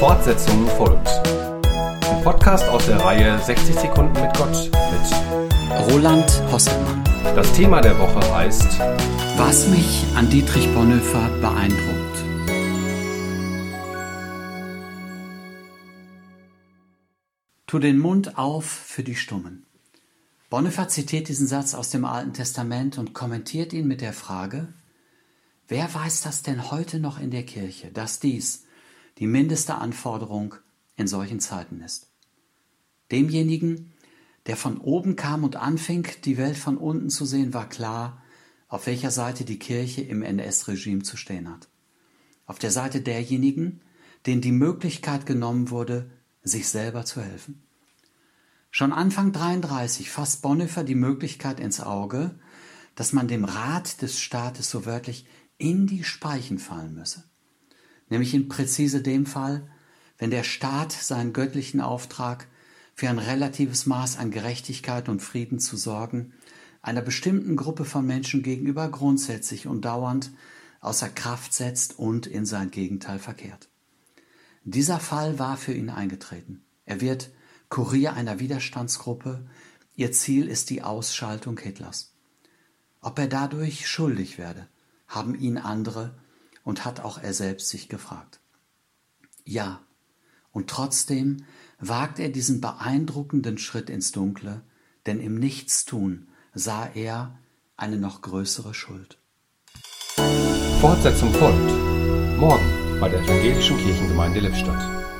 Fortsetzung folgt. Ein Podcast aus der Reihe 60 Sekunden mit Gott mit Roland Hosselmann. Das Thema der Woche heißt Was mich an Dietrich Bonhoeffer beeindruckt. Tu den Mund auf für die Stummen. Bonhoeffer zitiert diesen Satz aus dem Alten Testament und kommentiert ihn mit der Frage, wer weiß das denn heute noch in der Kirche, dass dies die mindeste Anforderung in solchen Zeiten ist? Demjenigen, der von oben kam und anfing, die Welt von unten zu sehen, war klar, auf welcher Seite die Kirche im NS-Regime zu stehen hat. Auf der Seite derjenigen, denen die Möglichkeit genommen wurde, sich selber zu helfen. Schon Anfang 33 fasst Bonhoeffer die Möglichkeit ins Auge, dass man dem Rat des Staates so wörtlich in die Speichen fallen müsse. Nämlich in präzise dem Fall, wenn der Staat seinen göttlichen Auftrag für ein relatives Maß an Gerechtigkeit und Frieden zu sorgen, einer bestimmten Gruppe von Menschen gegenüber grundsätzlich und dauernd außer Kraft setzt und in sein Gegenteil verkehrt. Dieser Fall war für ihn eingetreten. Er wird Kurier einer Widerstandsgruppe. Ihr Ziel ist die Ausschaltung Hitlers. Ob er dadurch schuldig werde, haben ihn andere und hat auch er selbst sich gefragt. Ja, und trotzdem wagt er diesen beeindruckenden Schritt ins Dunkle, denn im Nichtstun sah er eine noch größere Schuld. Fortsetzung folgt. Morgen bei der Evangelischen Kirchengemeinde Lippstadt.